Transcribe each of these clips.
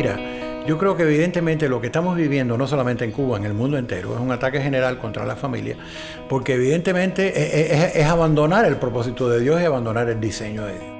Mira, yo creo que evidentemente lo que estamos viviendo, no solamente en Cuba, en el mundo entero, es un ataque general contra la familia, porque evidentemente es, es abandonar el propósito de Dios y abandonar el diseño de Dios.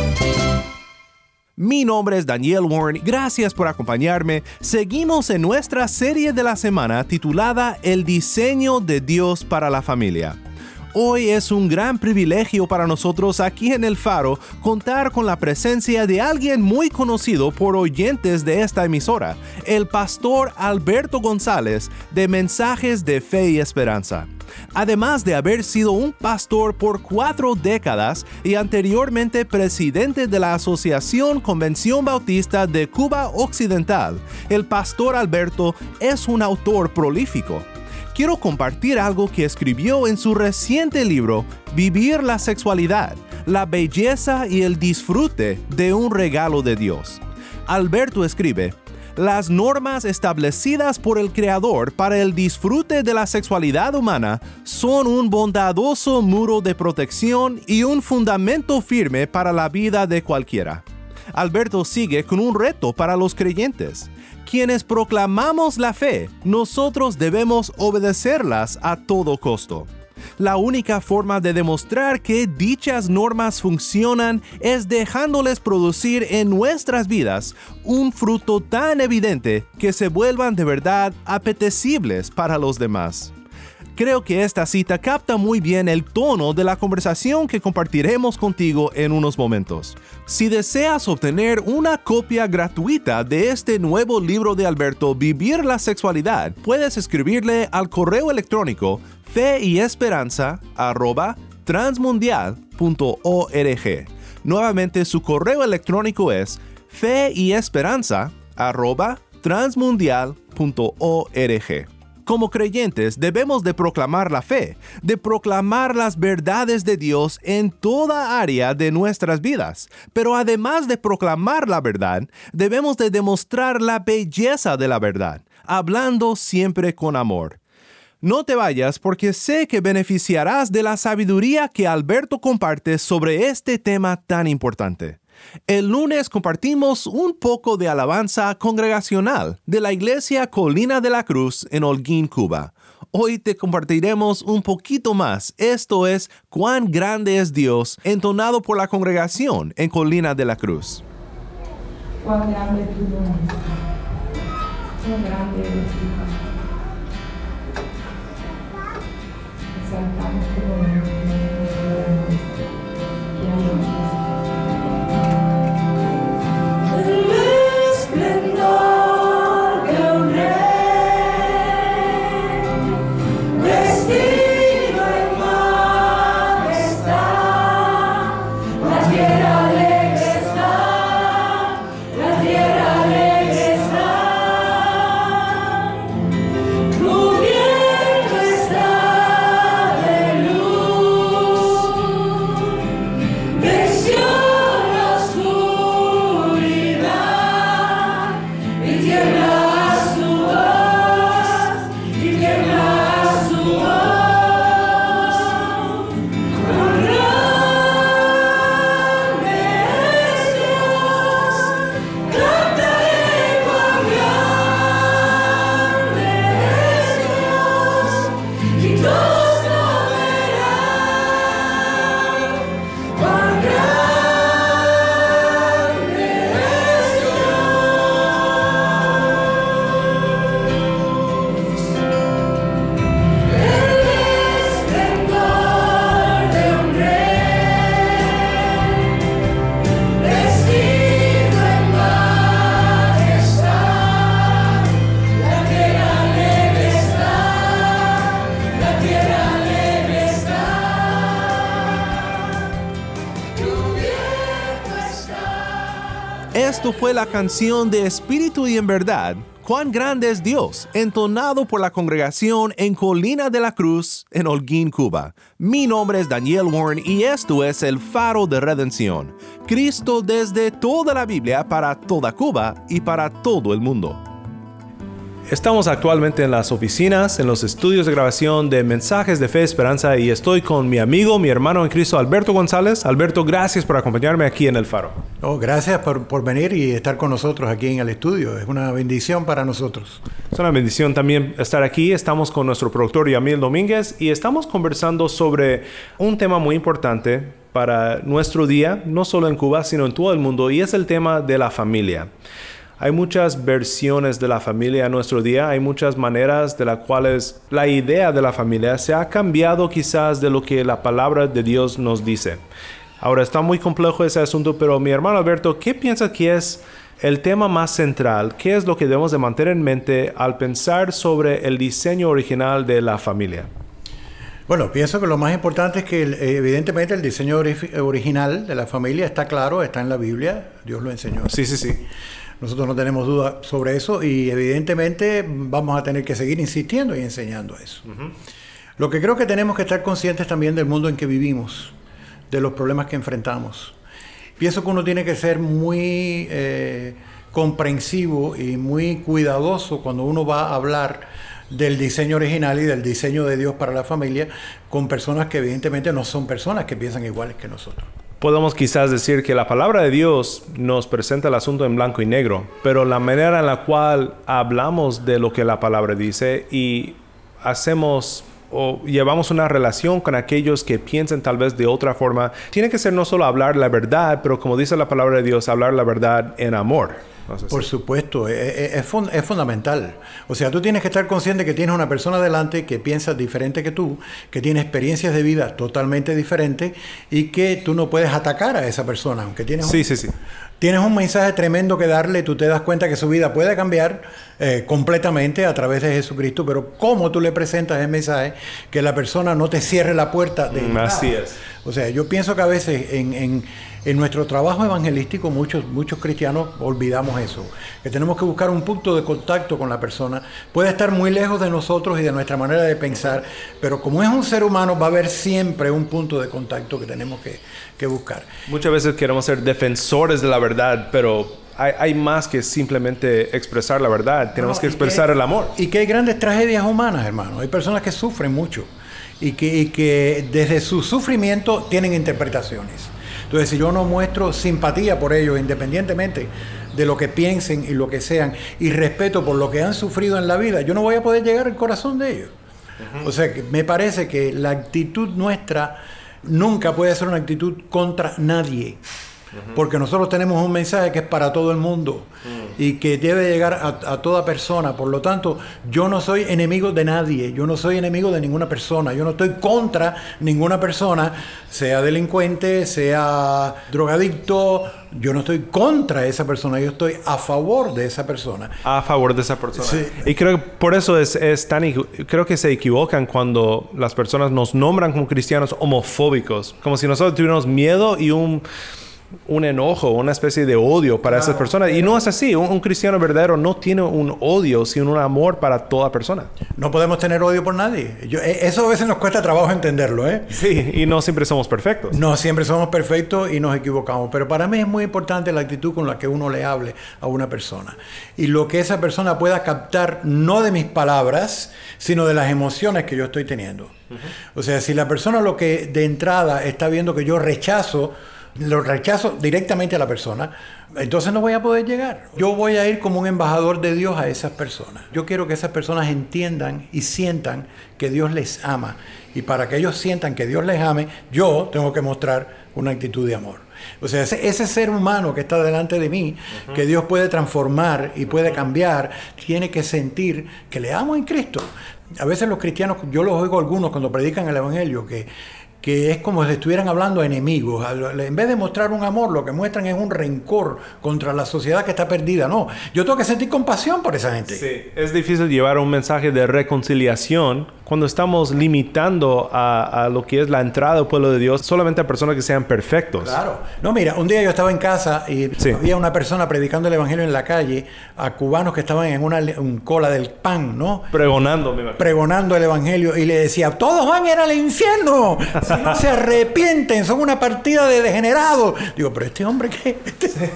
Mi nombre es Daniel Warren, gracias por acompañarme. Seguimos en nuestra serie de la semana titulada El diseño de Dios para la familia. Hoy es un gran privilegio para nosotros aquí en el Faro contar con la presencia de alguien muy conocido por oyentes de esta emisora, el pastor Alberto González de Mensajes de Fe y Esperanza. Además de haber sido un pastor por cuatro décadas y anteriormente presidente de la Asociación Convención Bautista de Cuba Occidental, el pastor Alberto es un autor prolífico quiero compartir algo que escribió en su reciente libro Vivir la sexualidad, la belleza y el disfrute de un regalo de Dios. Alberto escribe, las normas establecidas por el Creador para el disfrute de la sexualidad humana son un bondadoso muro de protección y un fundamento firme para la vida de cualquiera. Alberto sigue con un reto para los creyentes. Quienes proclamamos la fe, nosotros debemos obedecerlas a todo costo. La única forma de demostrar que dichas normas funcionan es dejándoles producir en nuestras vidas un fruto tan evidente que se vuelvan de verdad apetecibles para los demás. Creo que esta cita capta muy bien el tono de la conversación que compartiremos contigo en unos momentos. Si deseas obtener una copia gratuita de este nuevo libro de Alberto, Vivir la Sexualidad, puedes escribirle al correo electrónico fe y esperanza transmundial.org. Nuevamente su correo electrónico es fe y esperanza transmundial.org. Como creyentes debemos de proclamar la fe, de proclamar las verdades de Dios en toda área de nuestras vidas. Pero además de proclamar la verdad, debemos de demostrar la belleza de la verdad, hablando siempre con amor. No te vayas porque sé que beneficiarás de la sabiduría que Alberto comparte sobre este tema tan importante. El lunes compartimos un poco de alabanza congregacional de la iglesia Colina de la Cruz en Holguín, Cuba. Hoy te compartiremos un poquito más. Esto es Cuán grande es Dios, entonado por la congregación en Colina de la Cruz. Cuán grande es Cuán grande es esto fue la canción de Espíritu y en verdad. Cuán grande es Dios, entonado por la congregación en Colina de la Cruz, en Holguín, Cuba. Mi nombre es Daniel Warren y esto es el faro de redención. Cristo desde toda la Biblia para toda Cuba y para todo el mundo. Estamos actualmente en las oficinas, en los estudios de grabación de Mensajes de Fe Esperanza y estoy con mi amigo, mi hermano en Cristo, Alberto González. Alberto, gracias por acompañarme aquí en El Faro. Oh, gracias por, por venir y estar con nosotros aquí en el estudio. Es una bendición para nosotros. Es una bendición también estar aquí. Estamos con nuestro productor Yamil Domínguez y estamos conversando sobre un tema muy importante para nuestro día, no solo en Cuba, sino en todo el mundo, y es el tema de la familia. Hay muchas versiones de la familia en nuestro día, hay muchas maneras de las cuales la idea de la familia se ha cambiado quizás de lo que la palabra de Dios nos dice. Ahora está muy complejo ese asunto, pero mi hermano Alberto, ¿qué piensa que es el tema más central? ¿Qué es lo que debemos de mantener en mente al pensar sobre el diseño original de la familia? Bueno, pienso que lo más importante es que el- evidentemente el diseño ori- original de la familia está claro, está en la Biblia, Dios lo enseñó. Sí, sí, sí. Nosotros no tenemos duda sobre eso y evidentemente vamos a tener que seguir insistiendo y enseñando eso. Lo que creo que tenemos que estar conscientes también del mundo en que vivimos, de los problemas que enfrentamos. Pienso que uno tiene que ser muy eh, comprensivo y muy cuidadoso cuando uno va a hablar del diseño original y del diseño de Dios para la familia con personas que evidentemente no son personas que piensan iguales que nosotros. Podemos quizás decir que la palabra de Dios nos presenta el asunto en blanco y negro, pero la manera en la cual hablamos de lo que la palabra dice y hacemos o llevamos una relación con aquellos que piensan tal vez de otra forma, tiene que ser no solo hablar la verdad, pero como dice la palabra de Dios, hablar la verdad en amor. No sé si- Por supuesto, e- e- es, fun- es fundamental. O sea, tú tienes que estar consciente que tienes una persona delante que piensa diferente que tú, que tiene experiencias de vida totalmente diferentes y que tú no puedes atacar a esa persona, aunque tienes un- Sí, sí, sí. Tienes un mensaje tremendo que darle, tú te das cuenta que su vida puede cambiar eh, completamente a través de Jesucristo, pero cómo tú le presentas el mensaje, que la persona no te cierre la puerta de Mm, entrada. así es. O sea, yo pienso que a veces en, en- en nuestro trabajo evangelístico muchos, muchos cristianos olvidamos eso, que tenemos que buscar un punto de contacto con la persona. Puede estar muy lejos de nosotros y de nuestra manera de pensar, pero como es un ser humano va a haber siempre un punto de contacto que tenemos que, que buscar. Muchas veces queremos ser defensores de la verdad, pero hay, hay más que simplemente expresar la verdad. Tenemos No, que expresar el amor. Y que hay grandes tragedias humanas, hermano. Hay personas que sufren mucho y que, y que desde su sufrimiento tienen interpretaciones. Entonces, si yo no muestro simpatía por ellos, independientemente de lo que piensen y lo que sean, y respeto por lo que han sufrido en la vida, yo no voy a poder llegar al corazón de ellos. O sea, que me parece que la actitud nuestra nunca puede ser una actitud contra nadie. Porque nosotros tenemos un mensaje que es para todo el mundo y que debe llegar a, a toda persona. Por lo tanto, yo no soy enemigo de nadie, yo no soy enemigo de ninguna persona, yo no estoy contra ninguna persona, sea delincuente, sea drogadicto, yo no estoy contra esa persona, yo estoy a favor de esa persona. a favor de esa persona. Sí. Y creo que por eso es, es tan... Creo que se equivocan cuando las personas nos nombran como cristianos homofóbicos. Como si nosotros tuviéramos miedo y un, un enojo, una especie de odio para esas personas. Y no es así. Un, un cristiano verdadero no tiene un odio, sino un amor para toda persona. No podemos tener odio por nadie. Yo- eh, eso a veces nos cuesta trabajo entenderlo, ¿eh? Sí, y no siempre somos perfectos. No siempre somos perfectos y nos equivocamos, pero para mí es muy importante la actitud con la que uno le hable a una persona y lo que esa persona pueda captar no de mis palabras, sino de las emociones que yo estoy teniendo. O sea, si la persona lo que de entrada está viendo que yo rechazo, lo rechazo directamente a la persona, entonces no voy a poder llegar. Yo voy a ir como un embajador de Dios a esas personas. Yo quiero que esas personas entiendan y sientan que Dios les ama. Y para que ellos sientan que Dios les ame, yo tengo que mostrar una actitud de amor. O sea, ese, ese ser humano que está delante de mí, que Dios puede transformar y puede cambiar, tiene que sentir que le amo en Cristo. A veces los cristianos, yo los oigo algunos cuando predican el Evangelio, que que es como si estuvieran hablando a enemigos. En vez de mostrar un amor, lo que muestran es un rencor contra la sociedad que está perdida. No, yo tengo que sentir compasión por esa gente. Sí, es difícil llevar un mensaje de reconciliación cuando estamos limitando a, lo que es la entrada al pueblo de Dios solamente a personas que sean perfectos. Claro. No, mira, un día yo estaba en casa y había una persona predicando el evangelio en la calle a cubanos que estaban en una cola del pan, ¿no? Pregonando, Pregonando el evangelio y le decía, todos van a ir al infierno si no se arrepienten, son una partida de degenerados. Digo, pero este hombre qué... Este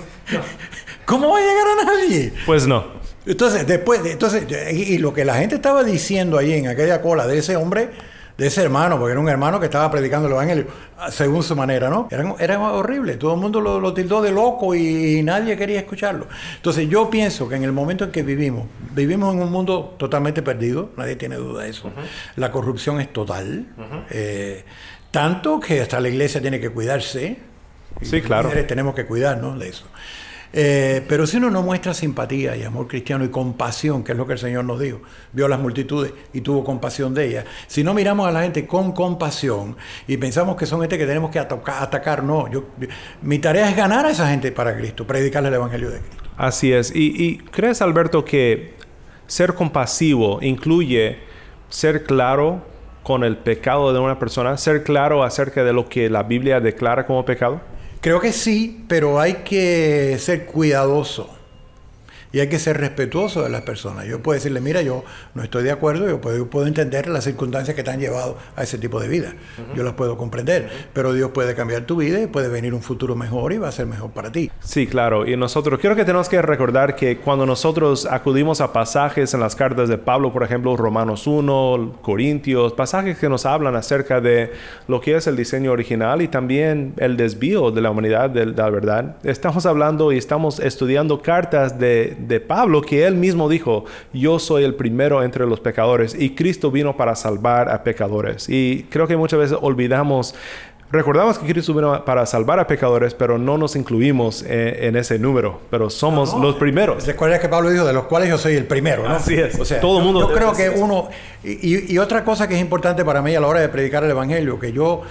¿Cómo va a llegar a nadie? Pues no. Entonces, después, entonces, y, lo que la gente estaba diciendo allí en aquella cola de ese hombre, de ese hermano, porque era un hermano que estaba predicando el evangelio según su manera, ¿no? Era, era horrible, todo el mundo lo, tildó de loco y, nadie quería escucharlo. Entonces yo pienso que en el momento en que vivimos, vivimos en un mundo totalmente perdido, nadie tiene duda de eso. La corrupción es total, eh, tanto que hasta la iglesia tiene que cuidarse. Sí, claro. Tenemos que cuidarnos de eso. Eh, pero si uno no muestra simpatía y amor cristiano y compasión, que es lo que el Señor nos dijo, vio las multitudes y tuvo compasión de ellas, si no miramos a la gente con compasión y pensamos que son gente que tenemos que atacar, no, mi tarea es ganar a esa gente para Cristo, predicarle el Evangelio de Cristo. Así es. ¿Y, y crees, Alberto, que ser compasivo incluye ser claro con el pecado de una persona, ser claro acerca de lo que la Biblia declara como pecado? Creo que sí, pero hay que ser cuidadoso y hay que ser respetuoso de las personas. Yo puedo decirle, mira, yo no estoy de acuerdo, yo puedo, puedo entender las circunstancias que te han llevado a ese tipo de vida. Yo las puedo comprender, pero Dios puede cambiar tu vida y puede venir un futuro mejor y va a ser mejor para ti. Sí, claro. Y nosotros, creo que tenemos que recordar que cuando nosotros acudimos a pasajes en las cartas de Pablo, por ejemplo, Romanos 1, Corintios, pasajes que nos hablan acerca de lo que es el diseño original y también el desvío de la humanidad de la verdad, estamos hablando y estamos estudiando cartas de de Pablo que él mismo dijo, yo soy el primero entre los pecadores y Cristo vino para salvar a pecadores. Y creo que muchas veces olvidamos Recordamos que Cristo vino para salvar a pecadores, pero no nos incluimos en, ese número, pero somos los primeros. Recuerda que Pablo dijo, de los cuales yo soy el primero, ¿no? Así es. O sea, todo el mundo. Yo, creo que uno. Y, y, otra cosa que es importante para mí a la hora de predicar el Evangelio, que yo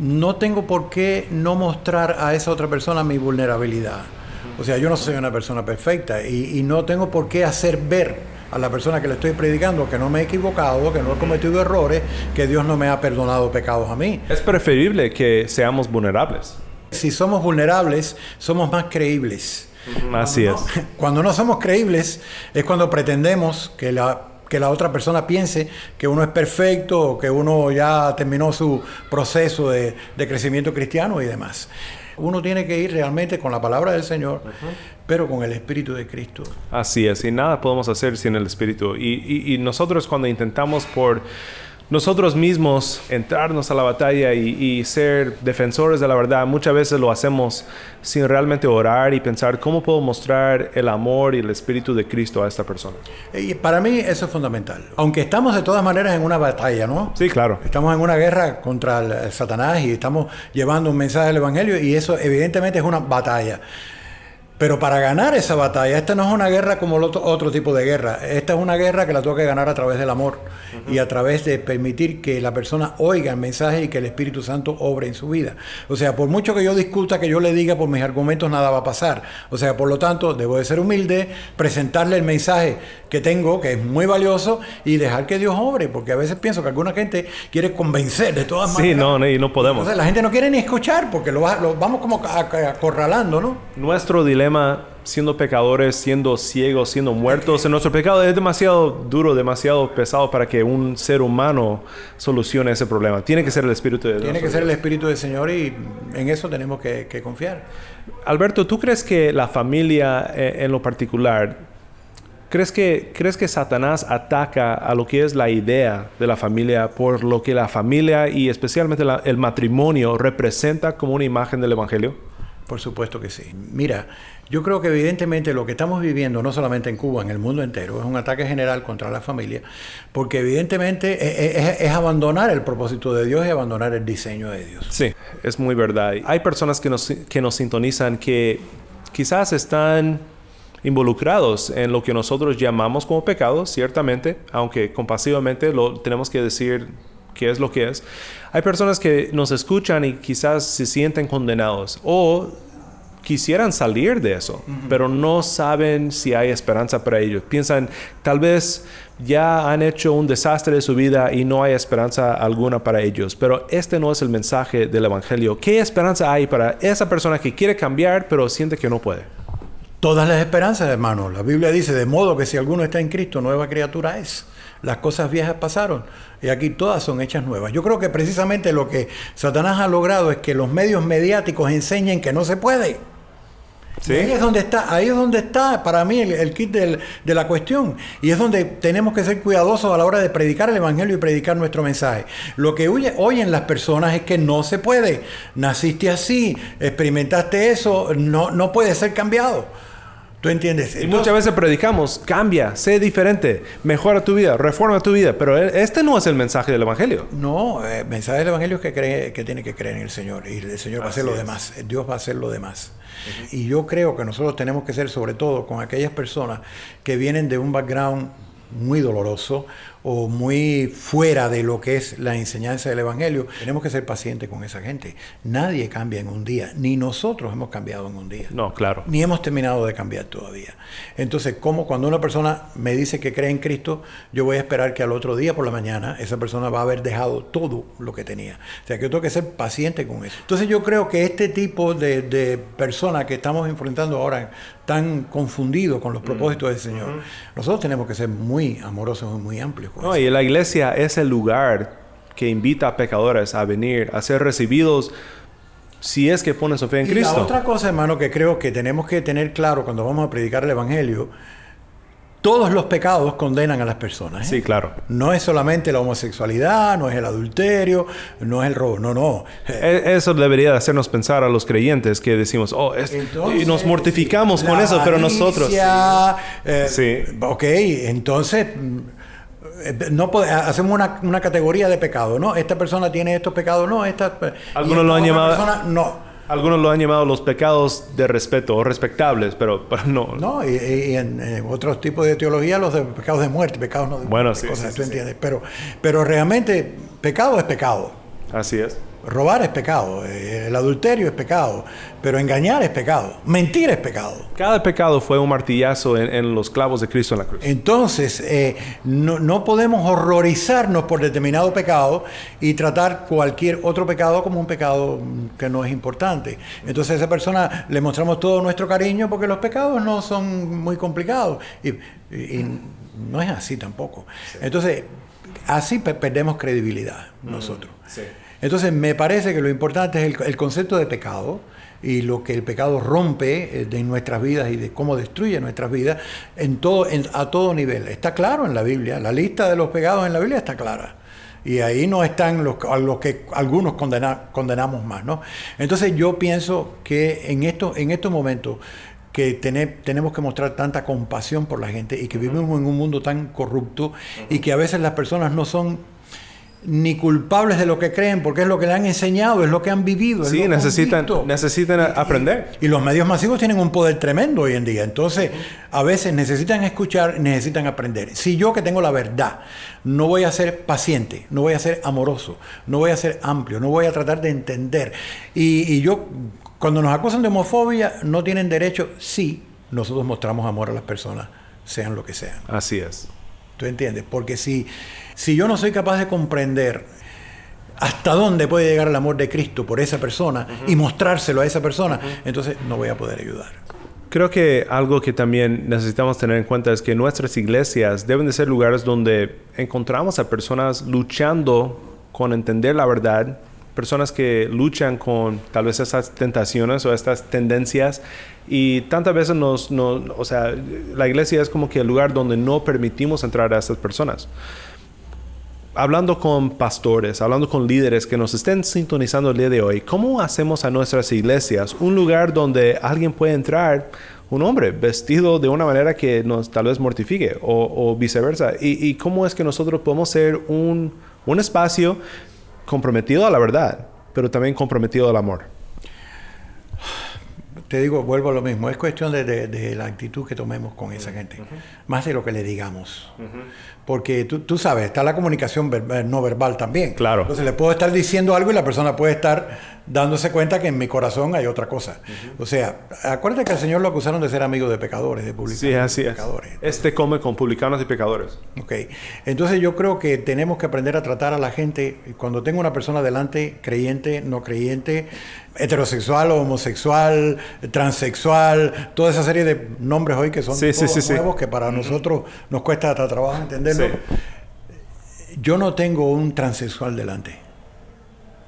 no tengo por qué no mostrar a esa otra persona mi vulnerabilidad. O sea, yo no soy una persona perfecta y, no tengo por qué hacer ver a la persona que le estoy predicando que no me he equivocado, que no he cometido errores, que Dios no me ha perdonado pecados a mí. Es preferible que seamos vulnerables. Si somos vulnerables, somos más creíbles. Así es. cuando no somos creíbles es cuando pretendemos que la que la otra persona piense que uno es perfecto o que uno ya terminó su proceso de, de crecimiento cristiano y demás. Uno tiene que ir realmente con la palabra del Señor, pero con el Espíritu de Cristo. Así es, y nada podemos hacer sin el Espíritu. y nosotros cuando intentamos por nosotros mismos entrarnos a la batalla y, ser defensores de la verdad, muchas veces lo hacemos sin realmente orar y pensar cómo puedo mostrar el amor y el espíritu de Cristo a esta persona. Y para mí eso es fundamental. Aunque estamos de todas maneras en una batalla, ¿no? Sí, claro. Estamos en una guerra contra el Satanás y estamos llevando un mensaje del Evangelio y eso evidentemente es una batalla. Pero para ganar esa batalla, esta no es una guerra como otro, otro, tipo de guerra. Esta es una guerra que la tengo que ganar a través del amor y a través de permitir que la persona oiga el mensaje y que el Espíritu Santo obre en su vida. O sea, por mucho que yo discuta, que yo le diga por mis argumentos, nada va a pasar. O sea, por lo tanto, debo de ser humilde, presentarle el mensaje que tengo, que es muy valioso, y dejar que Dios obre, porque a veces pienso que alguna gente quiere convencer de todas maneras. Sí, no, y no podemos. Entonces, la gente no quiere ni escuchar porque lo, vamos como acorralando, ¿no? Nuestro dilema siendo pecadores, siendo ciegos, siendo muertos en nuestro pecado es demasiado duro, demasiado pesado para que un ser humano solucione ese problema. Tiene que ser el Espíritu de Dios. Tiene que ser el Espíritu del Señor y en eso tenemos que, que confiar. Alberto, ¿tú crees que la familia eh, en lo particular ¿Crees que, ¿Crees que Satanás ataca a lo que es la idea de la familia por lo que la familia y especialmente el matrimonio representa como una imagen del Evangelio? Por supuesto que sí. Mira, yo creo que evidentemente lo que estamos viviendo, no solamente en Cuba, en el mundo entero, es un ataque general contra la familia, porque evidentemente es, es abandonar el propósito de Dios y abandonar el diseño de Dios. Sí, es muy verdad. Hay personas que nos, que nos sintonizan que quizás están involucrados en lo que nosotros llamamos como pecado, ciertamente, aunque compasivamente lo tenemos que decir qué es lo que es. Hay personas que nos escuchan y quizás se sienten condenados o quisieran salir de eso, pero no saben si hay esperanza para ellos. Piensan, tal vez ya han hecho un desastre de su vida y no hay esperanza alguna para ellos. Pero este no es el mensaje del Evangelio. ¿Qué esperanza hay para esa persona que quiere cambiar pero siente que no puede? Todas las esperanzas, hermano. La Biblia dice, de modo que si alguno está en Cristo, nueva criatura es. Las cosas viejas pasaron y aquí todas son hechas nuevas. Yo creo que precisamente lo que Satanás ha logrado es que los medios mediáticos enseñen que no se puede. Ahí es donde está, ahí es donde está para mí el, kit de la cuestión. Y es donde tenemos que ser cuidadosos a la hora de predicar el Evangelio y predicar nuestro mensaje. Lo que oyen las personas es que no se puede. Naciste así, experimentaste eso, no, no puede ser cambiado. ¿Tú entiendes? y muchas veces predicamos, cambia, sé diferente, mejora tu vida, reforma tu vida, pero e, este no es el mensaje del Evangelio. No, el mensaje del Evangelio es que, cree, que tiene que creer en el Señor y el Señor va a hacer lo demás, Dios va a hacer lo demás. Y yo creo que nosotros tenemos que ser sobre todo con aquellas personas que vienen de un background muy doloroso o muy fuera de lo que es la enseñanza del Evangelio, tenemos que ser pacientes con esa gente. Nadie cambia en un día, ni nosotros hemos cambiado en un día. No, claro. Ni hemos terminado de cambiar todavía. Entonces, como cuando una persona me dice que cree en Cristo, yo voy a esperar que al otro día por la mañana esa persona va a haber dejado todo lo que tenía. O sea, que yo tengo que ser paciente con eso. Entonces, yo creo que este tipo de, de personas que estamos enfrentando ahora tan confundido con los propósitos del Señor. Nosotros tenemos que ser muy amorosos y muy amplios. no, y la iglesia es el lugar que invita a pecadores a venir, a ser recibidos si es que ponen su fe en y Cristo. La otra cosa, hermano, que creo que tenemos que tener claro cuando vamos a predicar el Evangelio, todos los pecados condenan a las personas. ¿eh? Sí, claro. No es solamente la homosexualidad, no es el adulterio, no es el robo, no, no. E, eso debería hacernos pensar a los creyentes que decimos, oh, y nos mortificamos con eso, pero nosotros... Eh, sí. Ok, entonces eh, no hacemos una, una, categoría de pecado, ¿no? Esta persona tiene estos pecados, no, esta... Algunos lo han llamado... no. Algunos lo han llamado los pecados de respeto o respectables, pero, no. No, y, en, otros tipos de teología los de pecados de muerte, pecados no de bueno, sí, cosas, tú entiendes. Pero, pero realmente pecado es pecado. Así es. Robar es pecado, eh, el adulterio es pecado, pero engañar es pecado, mentir es pecado. Cada pecado fue un martillazo en, los clavos de Cristo en la cruz. Entonces, eh, no, podemos horrorizarnos por determinado pecado y tratar cualquier otro pecado como un pecado que no es importante. Entonces a esa persona le mostramos todo nuestro cariño porque los pecados no son muy complicados y, no es así tampoco. Entonces, así perdemos credibilidad nosotros. Sí. Entonces me parece que lo importante es el, concepto de pecado y lo que el pecado rompe de eh, nuestras vidas y de cómo destruye nuestras vidas en todo, a todo nivel. Está claro en la Biblia, la lista de los pecados en la Biblia está clara. Y ahí no están los, los que algunos condenamos más, ¿no? Entonces yo pienso que en, esto, en estos momentos que tenemos que mostrar tanta compasión por la gente y que vivimos en un mundo tan corrupto y que a veces las personas no son ni culpables de lo que creen, porque es lo que le han enseñado, es lo que han vivido. Sí, necesitan, necesitan aprender. Y, los medios masivos tienen un poder tremendo hoy en día. Entonces, a veces necesitan escuchar, necesitan aprender. Si yo que tengo la verdad, no voy a ser paciente, no voy a ser amoroso, no voy a ser amplio, no voy a tratar de entender. Y, y yo, cuando nos acusan de homofobia, no tienen derecho, sí, nosotros mostramos amor a las personas, sean lo que sean. Así es. ¿Tú entiendes? Porque si si yo no soy capaz de comprender hasta dónde puede llegar el amor de Cristo por esa persona y mostrárselo a esa persona, entonces no voy a poder ayudar. Creo que algo que también necesitamos tener en cuenta es que nuestras iglesias deben de ser lugares donde encontramos a personas luchando con entender la verdad, personas que luchan con tal vez esas tentaciones o estas tendencias y tantas veces nos, o sea, la iglesia es como que el lugar donde no permitimos entrar a esas personas hablando con pastores, hablando con líderes que nos estén sintonizando el día de hoy, ¿cómo hacemos a nuestras iglesias un lugar donde alguien puede entrar, un hombre vestido de una manera que nos tal vez mortifique o, viceversa? ¿Y, cómo es que nosotros podemos ser un, espacio comprometido a la verdad, pero también comprometido al amor? te digo, vuelvo a lo mismo, es cuestión de, la actitud que tomemos con esa gente, más de lo que le digamos. Porque tú, tú sabes, está la comunicación ver- no verbal también. Claro. Entonces le puedo estar diciendo algo y la persona puede estar dándose cuenta que en mi corazón hay otra cosa. O sea, acuérdate que al Señor lo acusaron de ser amigo de pecadores, de publicanos Sí, así de es. pecadores. Este come con publicanos y pecadores. Ok, entonces yo creo que tenemos que aprender a tratar a la gente, cuando tengo una persona delante, creyente, no creyente, heterosexual, homosexual, transexual, toda esa serie de nombres hoy que son Sí, todos sí, sí. nuevos que para nosotros nos cuesta hasta trabajo Yo no tengo un transexual delante,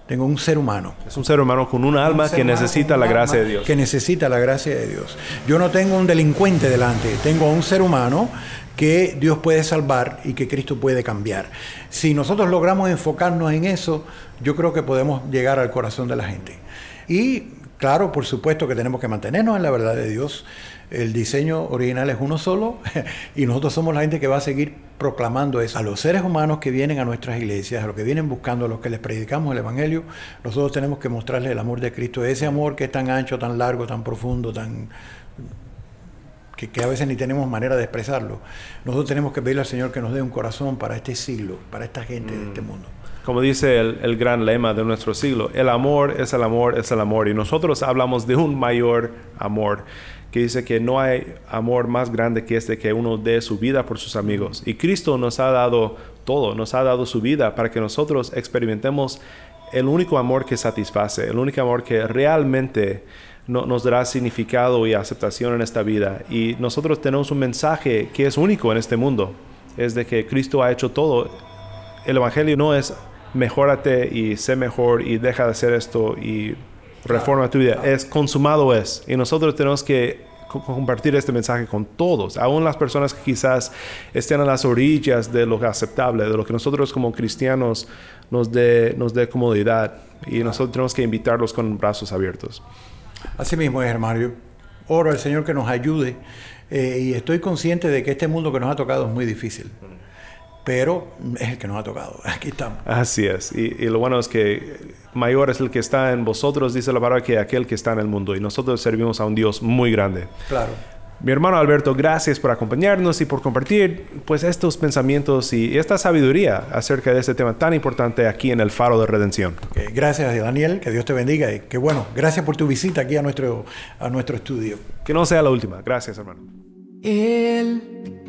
tengo un ser humano. Es un ser humano con un alma Un que necesita la gracia de Dios. Que necesita la gracia de Dios. Yo no tengo un delincuente delante, tengo un ser humano que Dios puede salvar y que Cristo puede cambiar. Si nosotros logramos enfocarnos en eso, yo creo que podemos llegar al corazón de la gente. Y claro, por supuesto que tenemos que mantenernos en la verdad de Dios. El diseño original es uno solo y nosotros somos la gente que va a seguir proclamando eso. A los seres humanos que vienen a nuestras iglesias, a los que vienen buscando, a los que les predicamos el Evangelio, nosotros tenemos que mostrarles el amor de Cristo, ese amor que es tan ancho, tan largo, tan profundo, tan que, que a veces ni tenemos manera de expresarlo. Nosotros tenemos que pedirle al Señor que nos dé un corazón para este siglo, para esta gente de este mundo. Como dice el, el gran lema de nuestro siglo, el amor es el amor, es el amor. Y nosotros hablamos de un mayor amor, que dice que no hay amor más grande que este que uno dé su vida por sus amigos. Y Cristo nos ha dado todo, nos ha dado su vida para que nosotros experimentemos el único amor que satisface, el único amor que realmente no- nos dará significado y aceptación en esta vida. Y nosotros tenemos un mensaje que es único en este mundo, es de que Cristo ha hecho todo el evangelio no es mejórate y sé mejor y deja de hacer esto y reforma tu vida. Es consumado es. Y nosotros tenemos que co- compartir este mensaje con todos, aún las personas que quizás estén a las orillas de lo aceptable, de lo que nosotros como cristianos nos dé nos dé comodidad. Y nosotros tenemos que invitarlos con brazos abiertos. Así mismo es, hermano. Yo oro al Señor que nos ayude eh, y estoy consciente de que este mundo que nos ha tocado es muy difícil, pero es el que nos ha tocado. Aquí estamos. Así es. Y, y lo bueno es que mayor es el que está en vosotros, dice la palabra, que aquel que está en el mundo. Y nosotros servimos a un Dios muy grande. Claro. Mi hermano Alberto, gracias por acompañarnos y por compartir pues estos pensamientos y esta sabiduría acerca de este tema tan importante aquí en el Faro de Redención. Ok, Gracias, Daniel. Que Dios te bendiga. Y que bueno, gracias por tu visita aquí a nuestro, a nuestro estudio. Que no sea la última. Gracias, hermano. El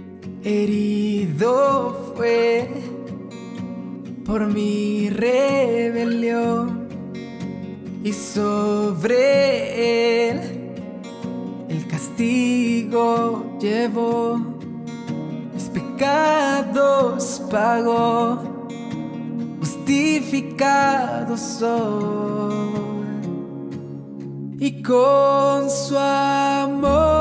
herido fue por mi rebelión y sobre él el castigo llevó mis pecados pagó justificado soy. Y con su amor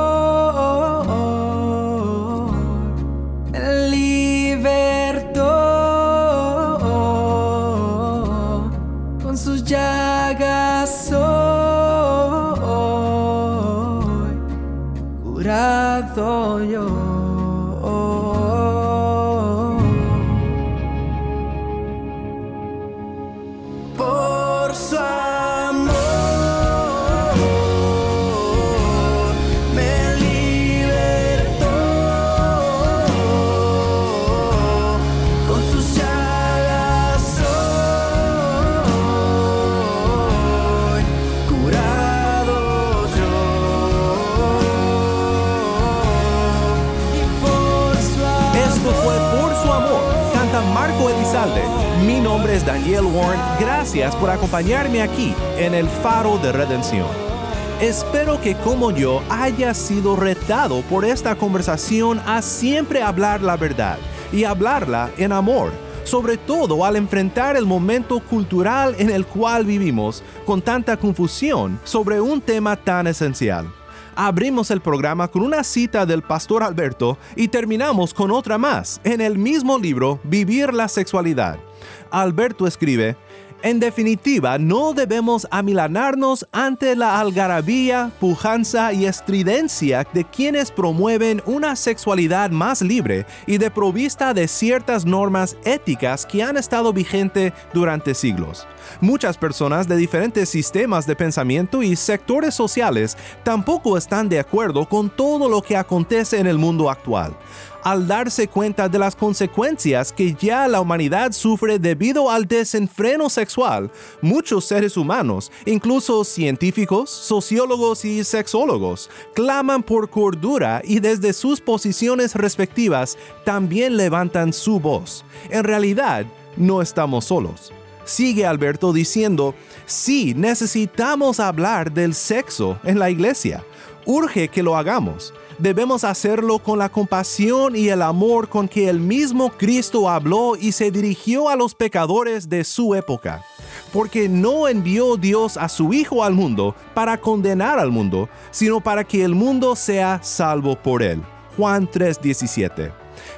Mi nombre es Daniel Warren. Gracias por acompañarme aquí en el Faro de Redención. Espero que como yo haya sido retado por esta conversación a siempre hablar la verdad y hablarla en amor, sobre todo al enfrentar el momento cultural en el cual vivimos con tanta confusión sobre un tema tan esencial. Abrimos el programa con una cita del pastor Alberto y terminamos con otra más en el mismo libro Vivir la Sexualidad. Alberto escribe, en definitiva, no debemos amilanarnos ante la algarabía, pujanza y estridencia de quienes promueven una sexualidad más libre y de provista de ciertas normas éticas que han estado vigentes durante siglos. Muchas personas de diferentes sistemas de pensamiento y sectores sociales tampoco están de acuerdo con todo lo que acontece en el mundo actual. Al darse cuenta de las consecuencias que ya la humanidad sufre debido al desenfreno sexual, muchos seres humanos, incluso científicos, sociólogos y sexólogos, claman por cordura y desde sus posiciones respectivas también levantan su voz. En realidad, no estamos solos. Sigue Alberto diciendo, sí, necesitamos hablar del sexo en la iglesia. Urge que lo hagamos. Debemos hacerlo con la compasión y el amor con que el mismo Cristo habló y se dirigió a los pecadores de su época. Porque no envió Dios a su Hijo al mundo para condenar al mundo, sino para que el mundo sea salvo por él. Juan 3:17.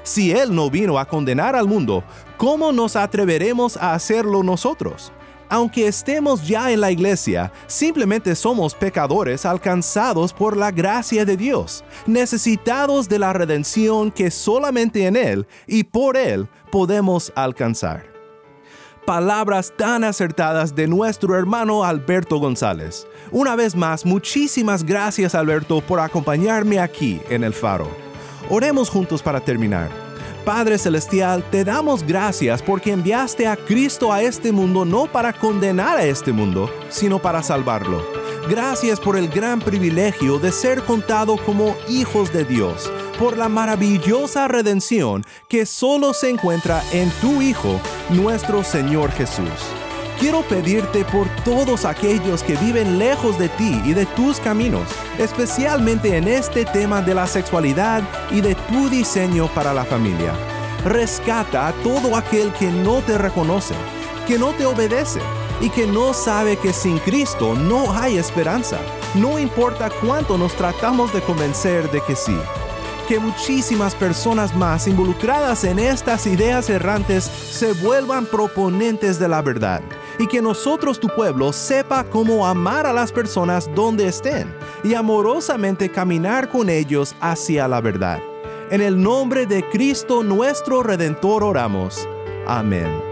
Si Él no vino a condenar al mundo, ¿cómo nos atreveremos a hacerlo nosotros? Aunque estemos ya en la iglesia, simplemente somos pecadores alcanzados por la gracia de Dios, necesitados de la redención que solamente en Él y por Él podemos alcanzar. Palabras tan acertadas de nuestro hermano Alberto González. Una vez más, muchísimas gracias Alberto por acompañarme aquí en el faro. Oremos juntos para terminar. Padre Celestial, te damos gracias porque enviaste a Cristo a este mundo no para condenar a este mundo, sino para salvarlo. Gracias por el gran privilegio de ser contado como hijos de Dios, por la maravillosa redención que solo se encuentra en tu Hijo, nuestro Señor Jesús. Quiero pedirte por todos aquellos que viven lejos de ti y de tus caminos, especialmente en este tema de la sexualidad y de tu diseño para la familia. Rescata a todo aquel que no te reconoce, que no te obedece y que no sabe que sin Cristo no hay esperanza. No importa cuánto nos tratamos de convencer de que sí que muchísimas personas más involucradas en estas ideas errantes se vuelvan proponentes de la verdad y que nosotros tu pueblo sepa cómo amar a las personas donde estén y amorosamente caminar con ellos hacia la verdad. En el nombre de Cristo nuestro Redentor oramos. Amén.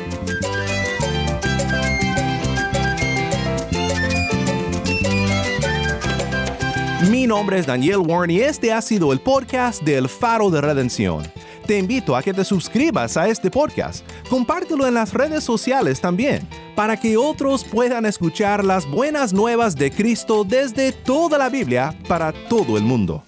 Mi nombre es Daniel Warren y este ha sido el podcast del Faro de Redención. Te invito a que te suscribas a este podcast, compártelo en las redes sociales también, para que otros puedan escuchar las buenas nuevas de Cristo desde toda la Biblia para todo el mundo.